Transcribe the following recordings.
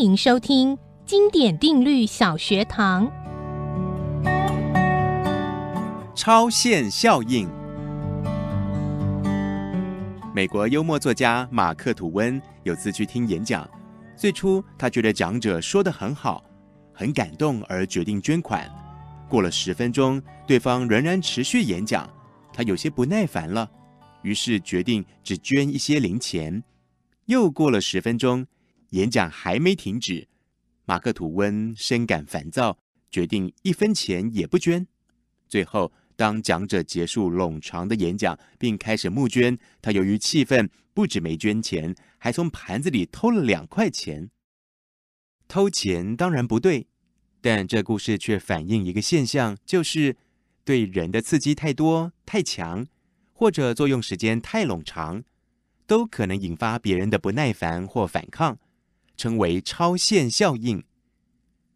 欢迎收听经典定律小学堂。超限效应。美国幽默作家马克·吐温有次去听演讲，最初他觉得讲者说得很好，很感动，而决定捐款。过了十分钟，对方仍然持续演讲，他有些不耐烦了，于是决定只捐一些零钱。又过了十分钟，演讲还没停止，马克·吐温深感烦躁，决定一分钱也不捐。最后，当讲者结束冗长的演讲，并开始募捐，他由于气愤，不止没捐钱，还从盘子里偷了两块钱。偷钱当然不对，但这故事却反映一个现象，就是对人的刺激太多、太强，或者作用时间太冗长，都可能引发别人的不耐烦或反抗，称为超限效应。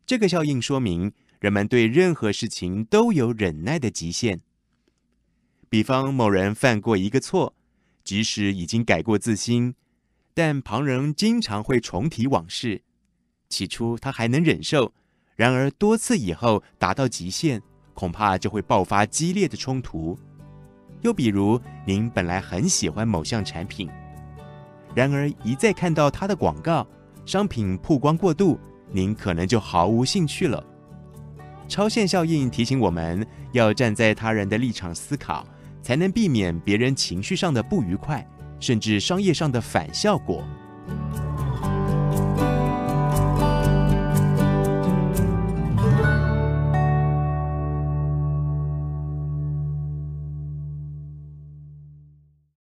这个效应说明，人们对任何事情都有忍耐的极限。比方，某人犯过一个错，即使已经改过自新，但旁人经常会重提往事。起初他还能忍受，然而多次以后达到极限，恐怕就会爆发激烈的冲突。又比如，您本来很喜欢某项产品，然而一再看到它的广告，商品曝光过度，您可能就毫无兴趣了。超限效应提醒我们要站在他人的立场思考，才能避免别人情绪上的不愉快，甚至商业上的反效果。